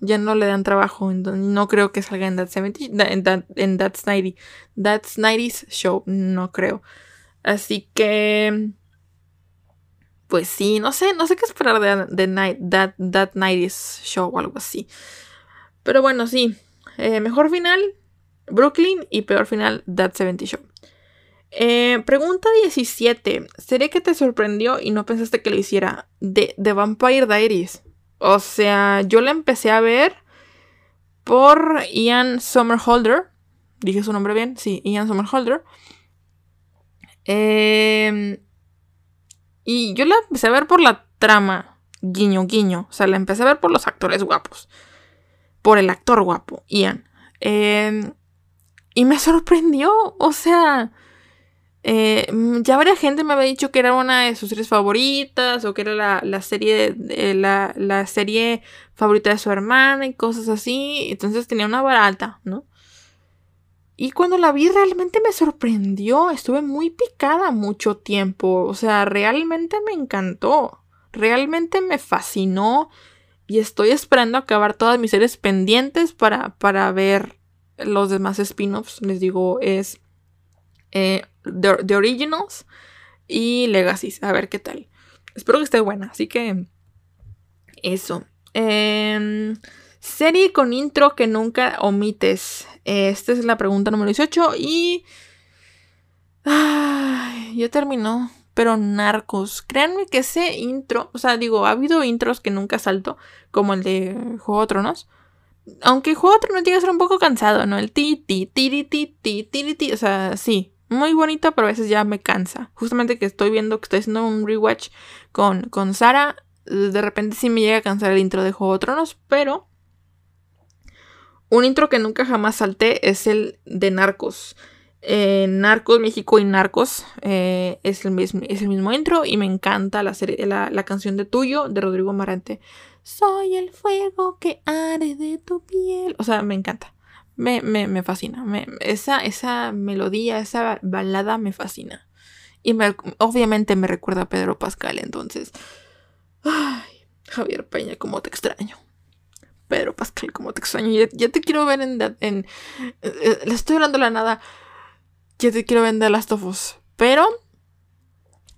ya no le dan trabajo. no creo que salga en That 70, en, that, en That's 90. That's 90's Show, no creo. Así que pues sí, no sé, no sé qué esperar de, de night, that, that Show o algo así. Pero bueno, sí. Eh, mejor final, Brooklyn y peor final, That 70 Show. Eh, pregunta 17. ¿Sería que te sorprendió y no pensaste que lo hiciera? De, Vampire Diaries. O sea, yo la empecé a ver por Ian Somerhalder. Dije su nombre bien, sí, Ian Somerhalder. Eh, y yo la empecé a ver por la trama, guiño, guiño. O sea, la empecé a ver por los actores guapos. Por el actor guapo, Ian. Em, y me sorprendió. O sea, eh, ya varias gente me había dicho que era una de sus series favoritas. O que era la, serie, la, la serie favorita de su hermana y cosas así. Entonces tenía una vara alta, ¿no? Y cuando la vi realmente me sorprendió, estuve muy picada mucho tiempo, o sea, realmente me encantó, realmente me fascinó y estoy esperando acabar todas mis series pendientes para, para ver los demás spin-offs, les digo, es eh, The, Originals y Legacies, a ver qué tal. Espero que esté buena, así que eso. Eh, Serie con intro que nunca omites. Esta es la pregunta número 18 y... Ay, ya terminó. Pero Narcos. Créanme que ese intro, o sea, digo, ha habido intros que nunca salto, como el de Juego de Tronos. Aunque Juego de Tronos llega a ser un poco cansado, ¿no? El ti, ti, ti, ti, ti, ti, ti, o sea, sí. Muy bonito, pero a veces ya me cansa. Justamente que estoy viendo que estoy haciendo un rewatch con, con Sara. De repente sí me llega a cansar el intro de Juego de Tronos, pero un intro que nunca jamás salté es el de Narcos. Eh, Narcos México y Narcos eh, es, el mismo, es el mismo intro y me encanta la, serie, la, canción de Tuyo de Rodrigo Marante. Soy el fuego que arde de tu piel. O sea, me encanta. Me, me, fascina. esa, esa melodía, esa balada me fascina. Y obviamente me recuerda a Pedro Pascal. Entonces, ay, Javier Peña, cómo te extraño. Pedro Pascal, como te extraño. Ya, te quiero ver en, en, eh, Le estoy hablando la nada. Ya te quiero ver en The Last of Us. Pero.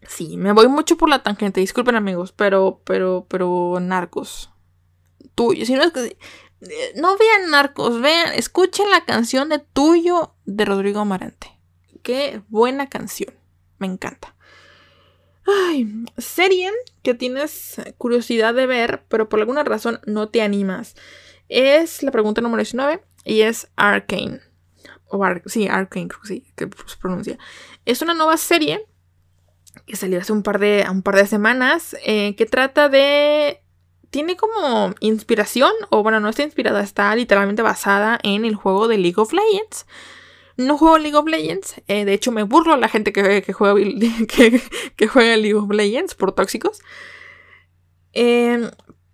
Sí, me voy mucho por la tangente. Disculpen, amigos. Pero, pero, pero. Narcos. Tuyo. Si no es que. Eh, no vean Narcos, vean, escuchen la canción de Tuyo de Rodrigo Amarante. Qué buena canción. Me encanta. Ay, serie que tienes curiosidad de ver, pero por alguna razón no te animas. Es la pregunta número 19 y es Arcane. O sí, Arcane, creo que sí, que se pronuncia. Es una nueva serie que salió hace un par de, un par de semanas eh, que trata de... Tiene como inspiración, o bueno, no está inspirada, está literalmente basada en el juego de League of Legends. No juego League of Legends. Eh, de hecho, me burlo a la gente que, juega, que, juega League of Legends por tóxicos. Em,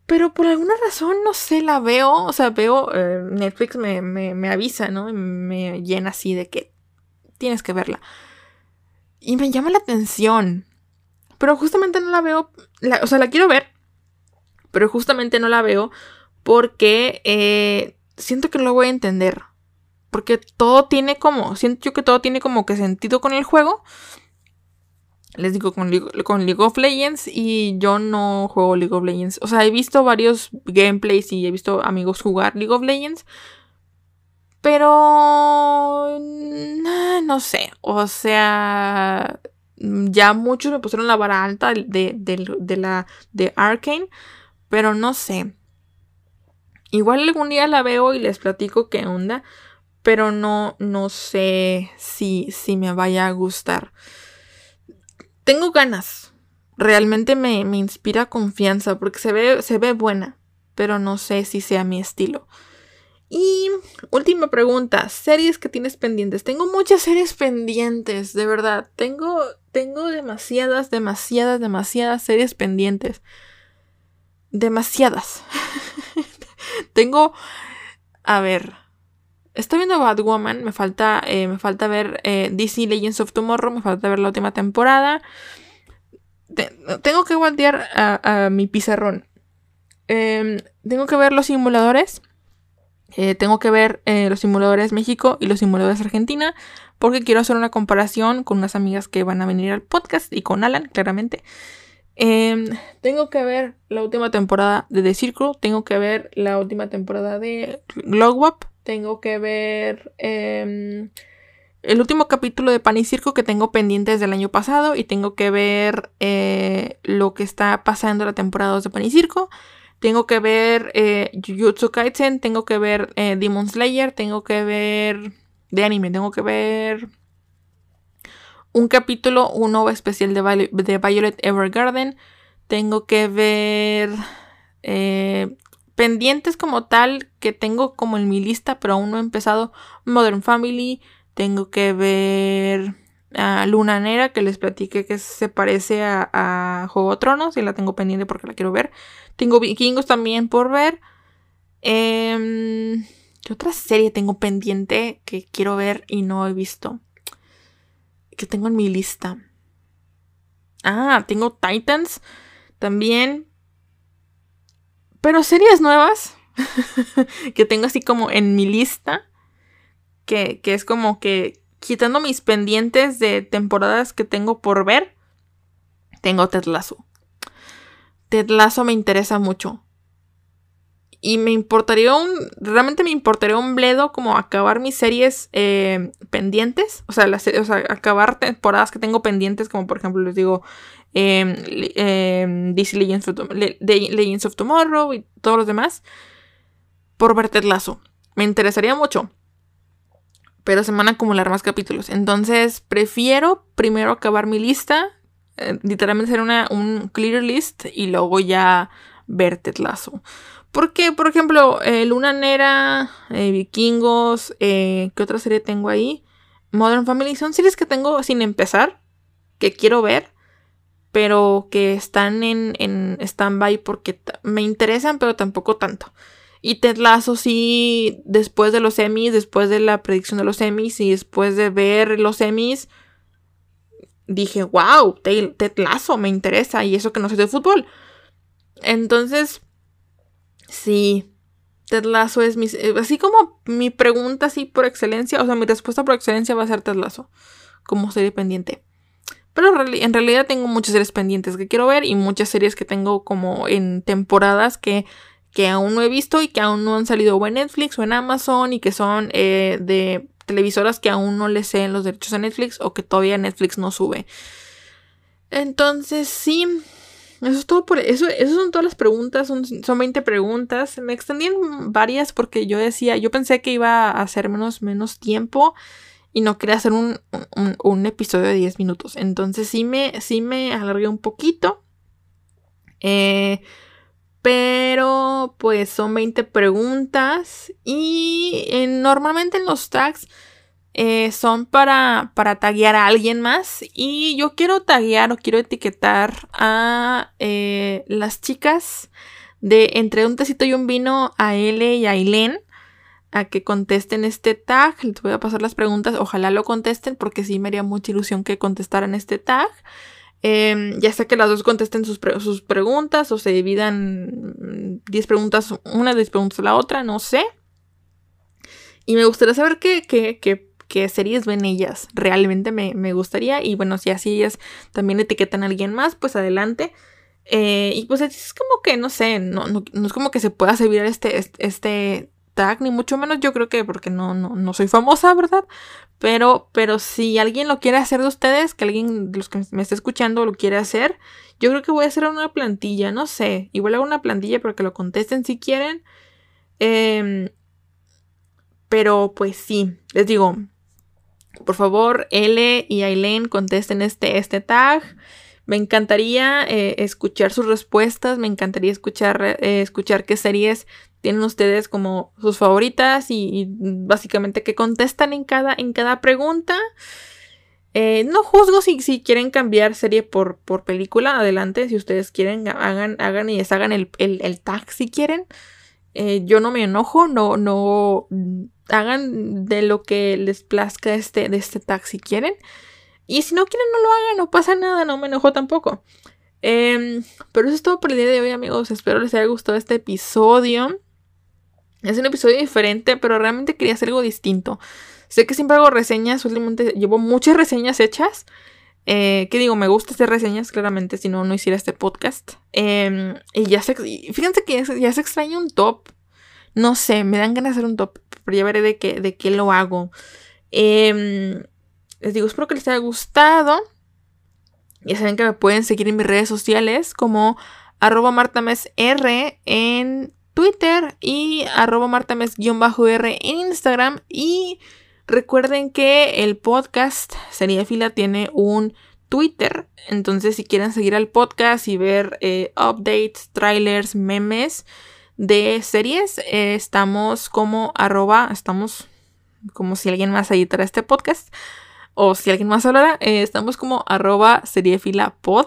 pero por alguna razón, no sé, la veo. O sea, veo. Eh, Netflix me, avisa, ¿no? Me llena así de que tienes que verla. Y me llama la atención. Pero justamente no la veo. o sea, la quiero ver. Pero justamente no la veo porque eh, siento que no lo voy a entender. Porque todo tiene como, siento yo que todo tiene como que sentido con el juego. Les digo, con, League of Legends y yo no juego League of Legends. O sea, he visto varios gameplays y he visto amigos jugar League of Legends. Pero... No sé. O sea... Ya muchos me pusieron la vara alta de, de la de Arkane. Pero no sé. Igual algún día la veo y les platico qué onda pero no, no sé si, si me vaya a gustar. Tengo ganas. Realmente me, inspira confianza porque se ve, se ve buena, pero no sé si sea mi estilo. Y última pregunta, series que tienes pendientes. Tengo muchas series pendientes, de verdad. Tengo, tengo demasiadas, demasiadas, demasiadas series pendientes. Demasiadas. tengo, a ver, Estoy viendo Batwoman, me falta, eh, me falta ver eh, DC Legends of Tomorrow, me falta ver la última temporada. tengo que guardiar a, mi pizarrón. Em, tengo que ver los simuladores. Eh, tengo que ver los simuladores México y los simuladores Argentina. Porque quiero hacer una comparación con unas amigas que van a venir al podcast y con Alan, claramente. Em, tengo que ver la última temporada de The Circle. Tengo que ver la última temporada de Glowwap tengo que ver em, el último capítulo de Pan y Circo que tengo pendiente desde el año pasado y tengo que ver eh, lo que está pasando la temporada 2 de Pan y Circo. Tengo que ver eh, Jujutsu Kaisen, tengo que ver eh, Demon Slayer, tengo que ver de anime, tengo que ver un capítulo, un nuevo especial de, de Violet Evergarden. Tengo que ver eh, pendientes como tal que tengo como en mi lista, pero aún no he empezado Modern Family. Tengo que ver a Luna Nera, que les platiqué que se parece a, Juego de Tronos y la tengo pendiente porque la quiero ver. Tengo Vikingos también por ver. Eh, ¿Qué otra serie tengo pendiente que quiero ver y no he visto? Que tengo en mi lista. Ah, tengo Titans también. Pero series nuevas que tengo así como en mi lista, que, es como que quitando mis pendientes de temporadas que tengo por ver, tengo Ted Lasso. Ted me interesa mucho. Y me importaría un. Realmente me importaría un bledo como acabar mis series eh, pendientes. O sea, las, o sea, acabar temporadas que tengo pendientes, como por ejemplo les digo eh, DC Legends of, Tomorrow y todos los demás, por ver Lasso. Me interesaría mucho, pero se van a acumular más capítulos. Entonces, prefiero primero acabar mi lista, eh, literalmente hacer una, un clear list y luego ya ver Ted Lasso. Porque, por ejemplo, eh, Luna Nera, eh, Vikingos, ¿qué otra serie tengo ahí? Modern Family son series que tengo sin empezar, que quiero ver, pero que están en, en stand-by porque me interesan, pero tampoco tanto. Y Ted Lasso sí, después de los semis, después de la predicción de los semis y después de ver los semis, dije, wow, Ted, Lasso me interesa y eso que no sé de fútbol. Entonces, sí, Ted Lasso es mi... eh, Así como mi pregunta así por excelencia, o sea, mi respuesta por excelencia va a ser Ted Lasso, como serie pendiente. Pero en reali- en realidad tengo muchas series pendientes que quiero ver y muchas series que tengo como en temporadas que, que aún no he visto y que aún no han salido o en Netflix o en Amazon y que son eh, de televisoras que aún no les ceden los derechos a Netflix o que todavía Netflix no sube. Entonces, sí, eso es todo por eso. Esas son todas las preguntas, son, son 20 preguntas. Me extendí en varias porque yo decía, yo pensé que iba a hacer menos, menos tiempo y no quería hacer un, un- un episodio de 10 minutos. Entonces sí me, sí me alargué un poquito. Eh, pero pues son 20 preguntas y eh, normalmente en los tags eh, son para, para taguear a alguien más y yo quiero taguear o quiero etiquetar a eh, las chicas de entre un tecito y un vino a L y a Aileen a que contesten este tag. Les voy a pasar las preguntas. Ojalá lo contesten porque sí me haría mucha ilusión que contestaran este tag. Em, ya sea que las dos contesten sus, sus preguntas o se dividan mm, 10 preguntas, una 10 preguntas la otra, no sé. Y me gustaría saber qué, qué, qué, qué series ven ellas. Realmente me, me gustaría. Y bueno, si así ellas también etiquetan a alguien más, pues adelante. Eh, y pues es como que, no sé, no, no, no es como que se pueda servir este, este, este tag, ni mucho menos yo creo que porque no, no, no soy famosa, ¿verdad? Pero, pero si alguien lo quiere hacer de ustedes, que alguien de los que me esté escuchando lo quiere hacer, yo creo que voy a hacer una plantilla, no sé. Igual hago una plantilla para que lo contesten si quieren. Em, pero pues sí, les digo, por favor, L y Aileen contesten este, este tag. Me encantaría eh, escuchar sus respuestas, me encantaría escuchar, eh, escuchar qué series tienen ustedes como sus favoritas y, básicamente qué contestan en cada, en cada pregunta. Eh, no juzgo si, si quieren cambiar serie por, por película, adelante, si ustedes quieren, hagan, hagan y deshagan el, el, tag si quieren. Yo no me enojo, no, no hagan de lo que les plazca este, de este tag si quieren. Y si no quieren, no lo hagan, no pasa nada, no me enojo tampoco. Eh, pero eso es todo por el día de hoy, amigos. Espero les haya gustado este episodio. Es un episodio diferente, pero realmente quería hacer algo distinto. Sé que siempre hago reseñas, últimamente llevo muchas reseñas hechas. Eh, que digo, me gusta hacer reseñas, claramente, si no, no hiciera este podcast. Eh, y ya se, fíjense que ya se extraña un top. No sé, me dan ganas de hacer un top, pero ya veré de qué, de qué lo hago. Eh, les digo, espero que les haya gustado. Ya saben que me pueden seguir en mis redes sociales como arroba martamesr en Twitter y arroba martames-r en Instagram. Y recuerden que el podcast Sería Fila tiene un Twitter. Entonces si quieren seguir al podcast y ver eh, updates, trailers, memes de series, eh, estamos como arroba, estamos como si alguien más editara este podcast o si alguien más hablara, eh, estamos como arroba seriefilapod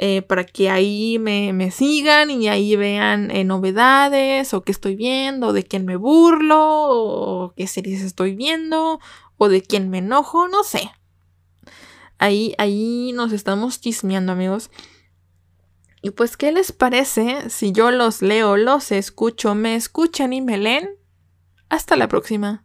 eh, para que ahí me, me, sigan y ahí vean eh, novedades o qué estoy viendo, de quién me burlo, o qué series estoy viendo, o de quién me enojo, no sé. Ahí, ahí nos estamos chismeando, amigos. Y pues, ¿qué les parece si yo los leo, los escucho, me escuchan y me leen? Hasta la próxima.